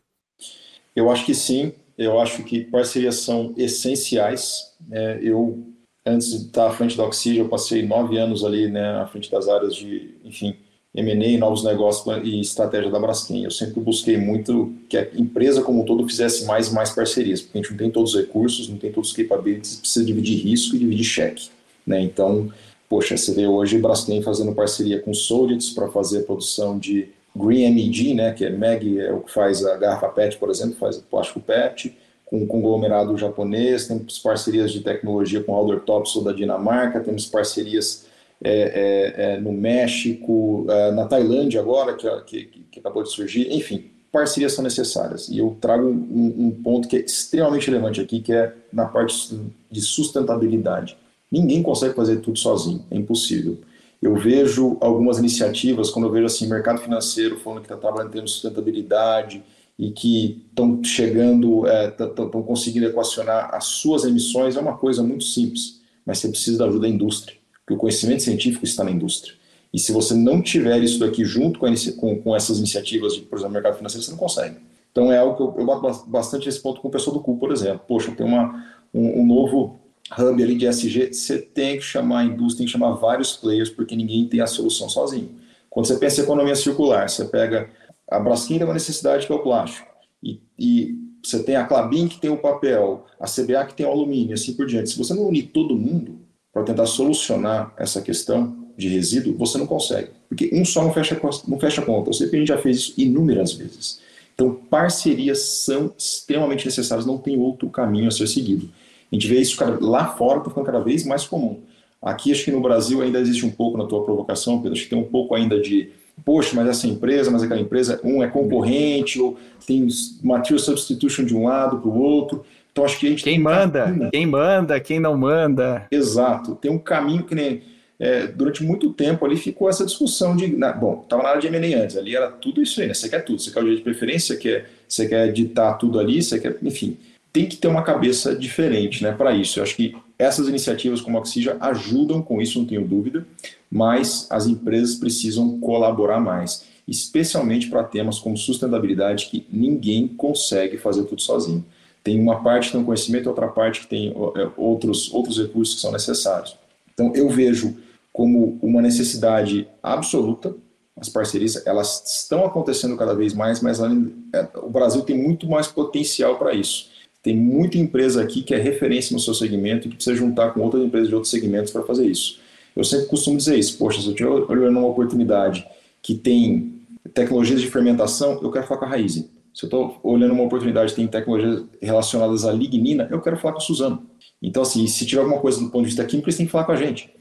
Eu acho que sim. Eu acho que parcerias são essenciais. É, eu, antes de estar à frente da Oxigênio, eu passei nove anos ali né, à frente das áreas de, enfim, M&A, novos negócios e estratégia da Braskem. Eu sempre busquei muito que a empresa como um todo fizesse mais e mais parcerias, porque a gente não tem todos os recursos, não tem todos os capabilities, precisa dividir risco e dividir cheque. Né? Então, poxa, você vê hoje Braskem fazendo parceria com Solidits para fazer a produção de Green MEG, né, que é MEG, é o que faz a garrafa PET, por exemplo, faz o plástico PET, com um conglomerado japonês, temos parcerias de tecnologia com Alder Topsoe da Dinamarca, temos parcerias é, é, é, no México, é, na Tailândia agora, que, que, que, acabou de surgir, enfim, parcerias são necessárias. E eu trago um, um, ponto que é extremamente relevante aqui, que é na parte de sustentabilidade. Ninguém consegue fazer tudo sozinho, é impossível. Eu vejo algumas iniciativas, quando eu vejo assim, mercado financeiro falando que está trabalhando em termos de sustentabilidade e que estão chegando, estão é, conseguindo equacionar as suas emissões, é uma coisa muito simples, mas você precisa da ajuda da indústria que o conhecimento científico está na indústria. E se você não tiver isso daqui junto com, com, com essas iniciativas de, por exemplo, mercado financeiro, você não consegue. Então é algo que eu, eu bato bastante esse ponto com o pessoal do CU, por exemplo. Poxa, tem uma, um, um novo hub ali de SG, você tem que chamar a indústria, tem que chamar vários players, porque ninguém tem a solução sozinho. Quando você pensa em economia circular, você pega a Braskem tem uma necessidade que é o plástico, e, e você tem a Clabin que tem o papel, a CBA que tem o alumínio, assim por diante. Se você não unir todo mundo, para tentar solucionar essa questão de resíduo, você não consegue. Porque um só não fecha, não fecha conta. Eu sei que a gente já fez isso inúmeras vezes. Então, parcerias são extremamente necessárias, não tem outro caminho a ser seguido. A gente vê isso lá fora, está ficando cada vez mais comum. Aqui, acho que no Brasil ainda existe um pouco na tua provocação, Pedro, acho que tem um pouco ainda de, poxa, mas essa empresa, mas aquela empresa, um é concorrente, ou tem material substitution de um lado para o outro. Então acho que a gente quem manda, caminho. quem manda, quem não manda. Exato. Tem um caminho que nem é, durante muito tempo ali ficou essa discussão de, na, bom, estava na área de M&A antes, ali era tudo isso aí, né? Você quer tudo, você quer o direito de preferência, você quer, você quer ditar tudo ali, você quer, enfim, tem que ter uma cabeça diferente, né, para isso. Eu acho que essas iniciativas como a Oxija ajudam com isso, não tenho dúvida, mas as empresas precisam colaborar mais, especialmente para temas como sustentabilidade que ninguém consegue fazer tudo sozinho. Tem uma parte que tem conhecimento outra parte que tem é, outros, outros recursos que são necessários. Então, eu vejo como uma necessidade absoluta as parcerias, elas estão acontecendo cada vez mais, mas é, o Brasil tem muito mais potencial para isso. Tem muita empresa aqui que é referência no seu segmento e que precisa juntar com outras empresas de outros segmentos para fazer isso. Eu sempre costumo dizer isso, poxa, se eu estiver olhando uma oportunidade que tem tecnologias de fermentação, eu quero falar com a Raizen. Se eu estou olhando uma oportunidade tem tecnologias relacionadas à lignina, eu quero falar com a Suzano. Então, assim, se tiver alguma coisa do ponto de vista químico, eles têm que falar com a gente.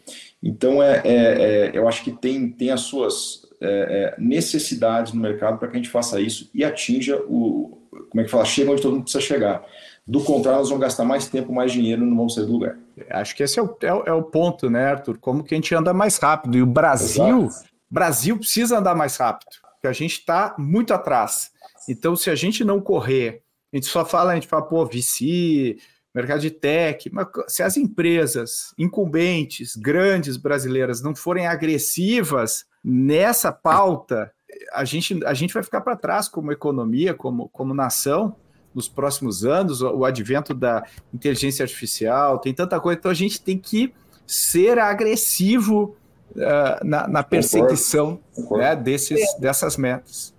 Então, é, é, é eu acho que tem, tem as suas é, é necessidades no mercado para que a gente faça isso e atinja o. Como é que fala? Chega onde todo mundo precisa chegar. Do contrário, nós vamos gastar mais tempo, mais dinheiro e não vamos sair do lugar. Acho que esse é o, é, é o ponto, né, Arthur? Como que a gente anda mais rápido. E o Brasil, Exato. Brasil precisa andar mais rápido, porque a gente está muito atrás. Então, se a gente não correr, a gente só fala, a gente fala, pô, VC, mercado de tech, mas se as empresas incumbentes, grandes brasileiras, não forem agressivas nessa pauta, a gente, a gente vai ficar para trás como economia, como, como nação, nos próximos anos, o advento da inteligência artificial, tem tanta coisa, então a gente tem que ser agressivo uh, na, na, perseguição Né, desses, dessas metas.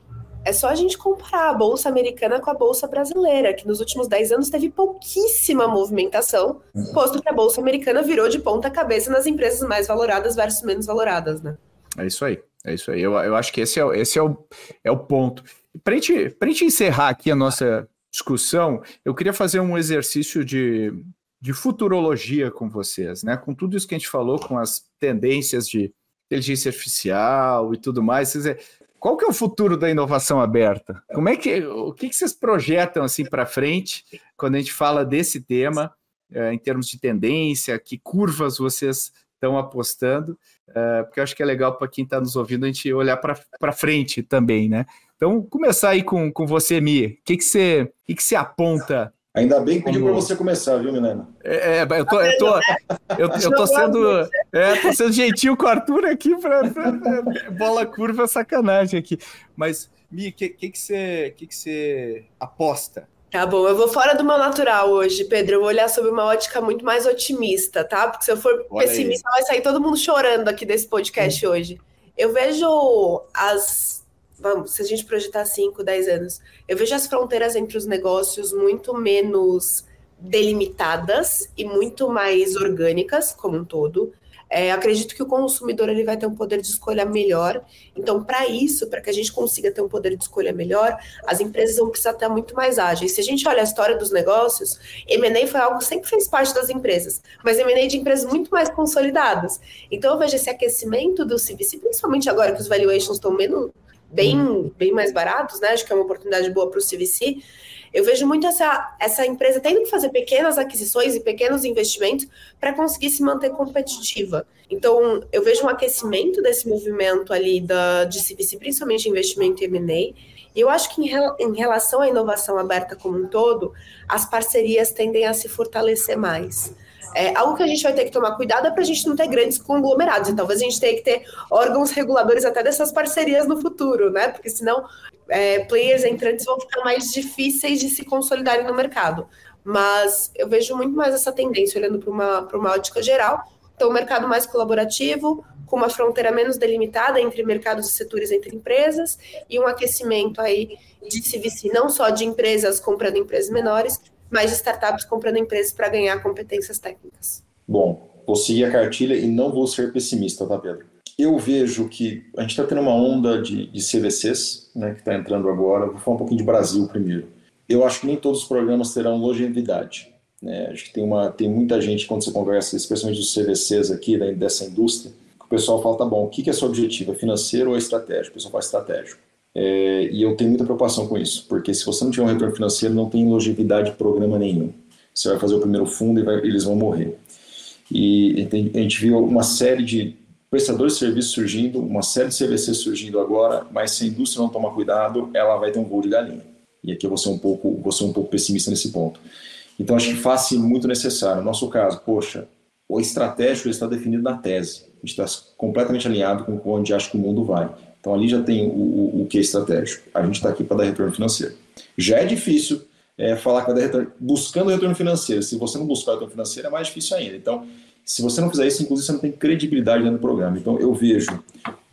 É só a gente comparar a Bolsa Americana com a Bolsa Brasileira, que nos últimos 10 anos teve pouquíssima movimentação, posto que a Bolsa Americana virou de ponta cabeça nas empresas mais valoradas versus menos valoradas, né? É isso aí, é isso aí. Eu, eu acho que esse é, esse é, o, é o ponto. Para a gente, gente encerrar aqui a nossa discussão, eu queria fazer um exercício de, de futurologia com vocês, né? Com tudo isso que a gente falou, com as tendências de inteligência artificial e tudo mais. Quer dizer, qual que é o futuro da inovação aberta? Como é que o que, que vocês projetam assim para frente quando a gente fala desse tema é, em termos de tendência? Que curvas vocês estão apostando? É, porque eu acho que é legal para quem está nos ouvindo a gente olhar para frente também, né? Então, começar aí com, com você, Mi. O que, que, você, que, que você aponta Ainda bem que pediu para você começar, viu, Milena? É, é, eu tô, eu tô, eu, eu tô sendo, é, tô sendo gentil com o Arthur aqui para bola curva sacanagem aqui. Mas, Mi, o que, que, que, você, que, que você aposta? Tá bom, eu vou fora do meu natural hoje, Pedro. Eu vou olhar sobre uma ótica muito mais otimista, tá? Porque se eu for Olha pessimista, aí. vai sair todo mundo chorando aqui desse podcast hum. hoje. Eu vejo as vamos, se a gente projetar 5, 10 anos, eu vejo as fronteiras entre os negócios muito menos delimitadas e muito mais orgânicas como um todo. É, acredito que o consumidor ele vai ter um poder de escolha melhor. Então, para isso, para que a gente consiga ter um poder de escolha melhor, as empresas vão precisar estar muito mais ágeis. Se a gente olha a história dos negócios, M&A foi algo que sempre fez parte das empresas, mas M&A de empresas muito mais consolidadas. Então, eu vejo esse aquecimento do CVC, principalmente agora que os valuations estão menos bem, uhum. bem mais baratos, né? Acho que é uma oportunidade boa para o CVC. Eu vejo muito essa, essa empresa tendo que fazer pequenas aquisições e pequenos investimentos para conseguir se manter competitiva. Então, eu vejo um aquecimento desse movimento ali da, de CVC, principalmente investimento em M&A. E eu acho que em, em relação à inovação aberta como um todo, as parcerias tendem a se fortalecer mais. É, algo que a gente vai ter que tomar cuidado é para a gente não ter grandes conglomerados, e talvez a gente tenha que ter órgãos reguladores até dessas parcerias no futuro, né? Porque senão é, players entrantes vão ficar mais difíceis de se consolidarem no mercado. Mas eu vejo muito mais essa tendência, olhando para uma, uma ótica geral. Então, um mercado mais colaborativo, com uma fronteira menos delimitada entre mercados e setores entre empresas, e um aquecimento aí de CVC, não só de empresas comprando empresas menores, mais startups comprando empresas para ganhar competências técnicas. Bom, vou seguir a cartilha e não vou ser pessimista, tá, Pedro? Eu vejo que a gente está tendo uma onda de, de CVCs, né, que está entrando agora. Vou falar um pouquinho de Brasil primeiro. Eu acho que nem todos os programas terão longevidade. Né? Acho que tem, uma, tem muita gente, quando você conversa, especialmente dos CVCs aqui, né, dessa indústria, que o pessoal fala, tá bom, o que, que é seu objetivo? É financeiro ou é estratégico? O pessoal faz estratégico. É, e eu tenho muita preocupação com isso, porque se você não tiver um retorno financeiro, não tem longevidade de programa nenhum. Você vai fazer o primeiro fundo e vai, eles vão morrer. E a gente viu uma série de prestadores de serviços surgindo, uma série de CVC surgindo agora, mas se a indústria não tomar cuidado, ela vai ter um voo de galinha. E aqui eu vou ser um pouco, vou ser um pouco pessimista nesse ponto. Então acho que faz muito necessário. No nosso caso, poxa, o estratégico está definido na tese. A gente está completamente alinhado com onde acha que o mundo vai. Então ali já tem o, o, o que é estratégico. A gente está aqui para dar retorno financeiro. Já é difícil é, falar que vai dar retorno, buscando retorno financeiro. Se você não buscar retorno financeiro, é mais difícil ainda. Então, se você não fizer isso, inclusive você não tem credibilidade dentro do programa. Então eu vejo,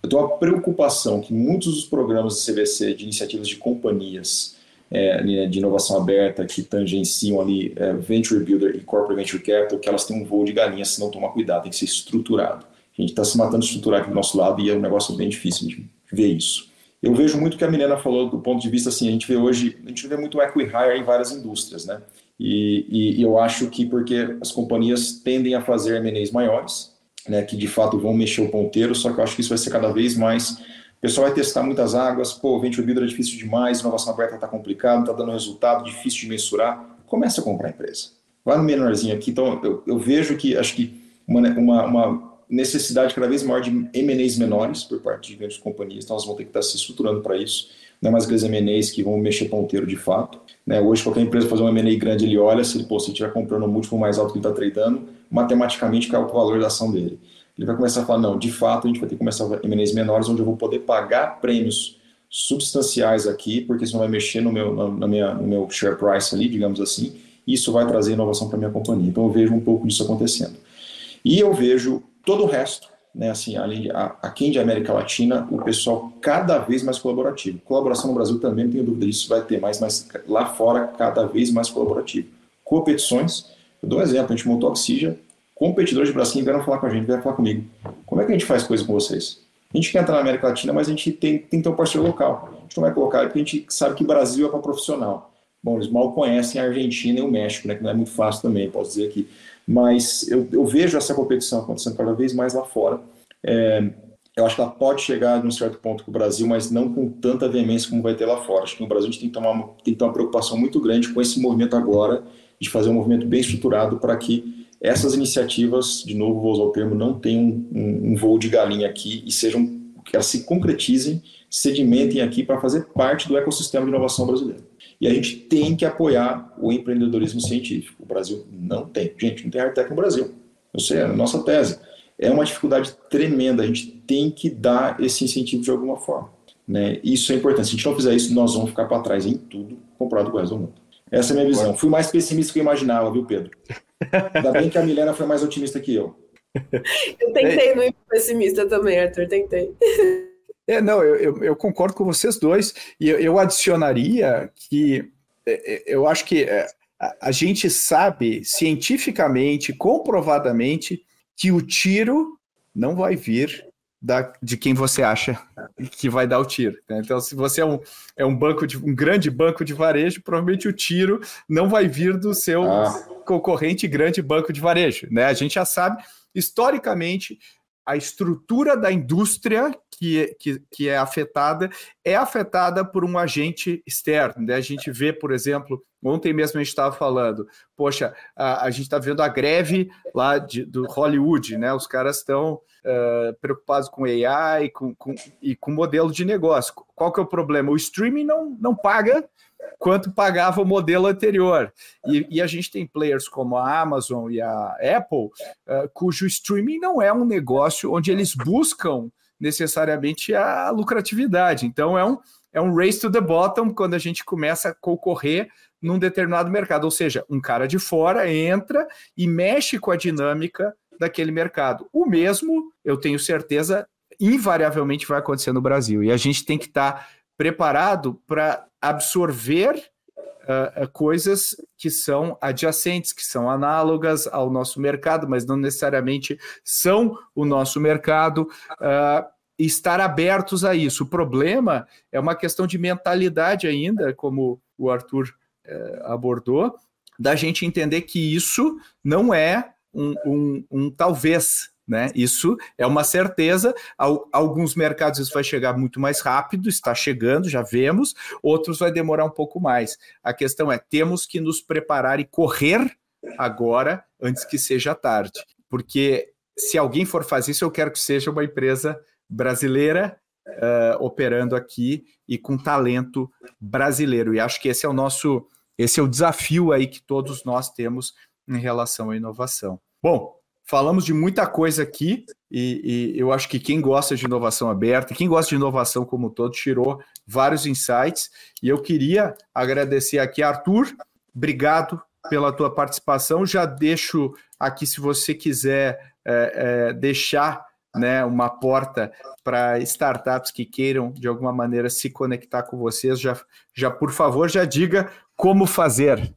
eu tenho uma preocupação que muitos dos programas de CVC, de iniciativas de companhias é, né, de inovação aberta que tangenciam ali é, Venture Builder e Corporate Venture Capital, que elas têm um voo de galinha se não tomar cuidado, tem que ser estruturado. A gente está se matando de estruturar aqui do nosso lado e é um negócio bem difícil de ver isso. Eu vejo muito o que a Milena falou do ponto de vista assim, a gente vê hoje, a gente vê muito equi-hire em várias indústrias, né? E, e, eu acho que porque as companhias tendem a fazer M&As maiores, né, que de fato vão mexer o ponteiro, só que eu acho que isso vai ser cada vez mais o pessoal vai testar muitas águas, pô, venture builder é difícil demais, inovação aberta está complicado, está dando resultado, difícil de mensurar. Começa a comprar a empresa. Vai no menorzinho aqui. Então, eu, eu vejo que, acho que uma, uma, uma necessidade cada vez maior de M&As menores por parte de grandes companhias, então elas vão ter que estar se estruturando para isso. Não é mais aqueles M&As que vão mexer ponteiro de fato. Né? Hoje, qualquer empresa fazer um M&A grande, ele olha, se ele, estiver comprando um múltiplo mais alto que ele está tradando, matematicamente qual é o valor da ação dele. Ele vai começar a falar, não, de fato, a gente vai ter que começar M&As menores, onde eu vou poder pagar prêmios substanciais aqui, porque isso não vai mexer no meu, na, minha, no meu share price ali, digamos assim, isso vai trazer inovação para minha companhia. Então eu vejo um pouco disso acontecendo. E eu vejo todo o resto, né, assim, além aqui de América Latina, o pessoal cada vez mais colaborativo. Colaboração no Brasil também, não tenho dúvida disso, vai ter mais, mas lá fora cada vez mais colaborativo. Competições, eu dou um exemplo, a gente montou a Oxygen, competidores de Brasil vieram falar com a gente, vieram falar comigo. Como é que a gente faz coisa com vocês? A gente quer entrar na América Latina, mas a gente tem, tem que ter um parceiro local. A gente não vai colocar porque a gente sabe que Brasil é para profissional. Bom, eles mal conhecem a Argentina e o México, né, que não é muito fácil também, posso dizer aqui. Mas eu, eu vejo essa competição acontecendo cada vez mais lá fora. É, eu acho que ela pode chegar de um certo ponto com o Brasil, mas não com tanta veemência como vai ter lá fora. Acho que no Brasil a gente tem que, tomar uma, tem que ter uma preocupação muito grande com esse movimento agora, de fazer um movimento bem estruturado para que essas iniciativas, de novo vou usar o termo, não tenham um, um, um voo de galinha aqui e sejam que elas se concretizem, sedimentem aqui para fazer parte do ecossistema de inovação brasileiro. E a gente tem que apoiar o empreendedorismo científico. O Brasil não tem. Gente, não tem hardtech no Brasil. Eu sei, é a nossa tese. É uma dificuldade tremenda. A gente tem que dar esse incentivo de alguma forma. Né? Isso é importante. Se a gente não fizer isso, nós vamos ficar para trás em tudo comparado com o resto do mundo. Essa é a minha visão. Fui mais pessimista do que eu imaginava, viu, Pedro? Ainda bem que a Milena foi mais otimista que eu. Eu tentei não ir pessimista também, Arthur, tentei. É, não, eu, eu, eu, concordo com vocês dois, e eu, eu adicionaria que é, é, eu acho que é, a, a gente sabe cientificamente, comprovadamente, que o tiro não vai vir da, de quem você acha que vai dar o tiro. Né? Então, se você é um, é um banco de um grande banco de varejo, provavelmente o tiro não vai vir do seu ah. concorrente grande banco de varejo. Né? A gente já sabe historicamente a estrutura da indústria que, que, que é afetada é afetada por um agente externo. Né? A gente vê, por exemplo, ontem mesmo a gente estava falando, poxa, a, a gente está vendo a greve lá de, do Hollywood, né? Os caras estão uh, preocupados com AI com, com, e com modelo de negócio. Qual que é o problema? O streaming não, não paga quanto pagava o modelo anterior. E, e, a gente tem players como a Amazon e a Apple, uh, cujo streaming não é um negócio onde eles buscam necessariamente a lucratividade. Então é um, é um race to the bottom quando a gente começa a concorrer num determinado mercado. Ou seja, um cara de fora entra e mexe com a dinâmica daquele mercado. O mesmo, eu tenho certeza, invariavelmente vai acontecer no Brasil. E a gente tem que estar tá preparado para absorver uh, coisas que são adjacentes, que são análogas ao nosso mercado, mas não necessariamente são o nosso mercado. Uh, estar abertos a isso. O problema é uma questão de mentalidade ainda, como o Arthur uh, abordou, da gente entender que isso não é um, um, um talvez, né? Isso é uma certeza. Alguns mercados isso vai chegar muito mais rápido, está chegando, já vemos, outros vai demorar um pouco mais. A questão é: temos que nos preparar e correr agora antes que seja tarde. Porque se alguém for fazer isso, eu quero que seja uma empresa brasileira uh, operando aqui e com talento brasileiro. E acho que esse é o nosso, esse é o desafio aí que todos nós temos em relação à inovação. Bom, Falamos de muita coisa aqui e, e, eu acho que quem gosta de inovação aberta, quem gosta de inovação como um todo, tirou vários insights. E eu queria agradecer aqui, Arthur, obrigado pela tua participação. Já deixo aqui, se você quiser é, é, deixar né, uma porta para startups que queiram, de alguma maneira, se conectar com vocês, já, já por favor, já diga como fazer.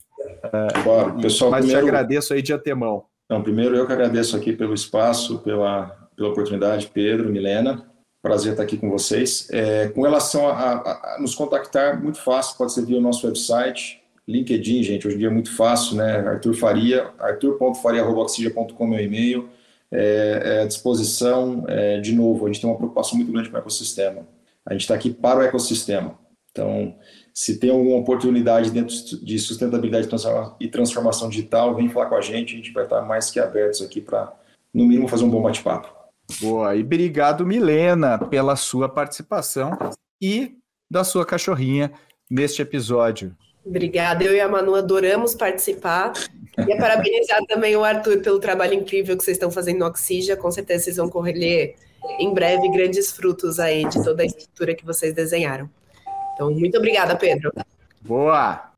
Claro, pessoal, mas primeiro... te agradeço aí de antemão. Então, primeiro eu que agradeço aqui pelo espaço, pela, pela oportunidade, Pedro, Milena. Prazer estar aqui com vocês. É, com relação a, a, a, nos contactar, muito fácil, pode ser via o nosso website, LinkedIn, gente, hoje em dia é muito fácil, né? Arthur Faria, arthur.faria.oxidia.com meu e-mail, é, é à disposição. É, de novo, a gente tem uma preocupação muito grande com o ecossistema. A gente está aqui para o ecossistema. Então, se tem alguma oportunidade dentro de sustentabilidade e transformação digital, vem falar com a gente, a gente vai estar mais que abertos aqui para, no mínimo, fazer um bom bate-papo. Boa, e obrigado, Milena, pela sua participação e da sua cachorrinha neste episódio. Obrigada, eu e a Manu adoramos participar. E parabenizar também o Arthur pelo trabalho incrível que vocês estão fazendo no Oxija. Com certeza vocês vão colher em breve grandes frutos aí de toda a estrutura que vocês desenharam. Então, muito obrigada, Pedro. Boa!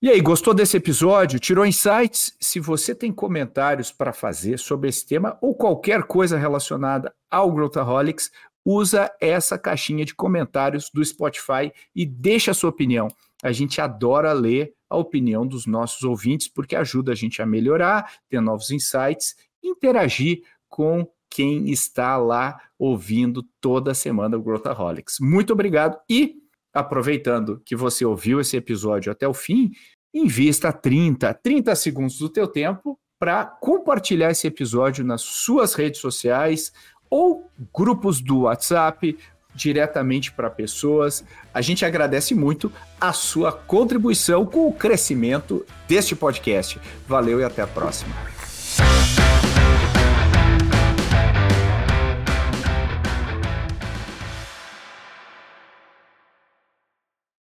E aí, gostou desse episódio? Tirou insights? Se você tem comentários para fazer sobre esse tema ou qualquer coisa relacionada ao Growthaholics, usa essa caixinha de comentários do Spotify e deixa a sua opinião. A gente adora ler a opinião dos nossos ouvintes porque ajuda a gente a melhorar, ter novos insights, interagir com quem está lá ouvindo toda semana o Growthaholics. Muito obrigado e aproveitando que você ouviu esse episódio até o fim, invista 30, 30 segundos do teu tempo para compartilhar esse episódio nas suas redes sociais ou grupos do WhatsApp, diretamente para pessoas. A gente agradece muito a sua contribuição com o crescimento deste podcast. Valeu e até a próxima.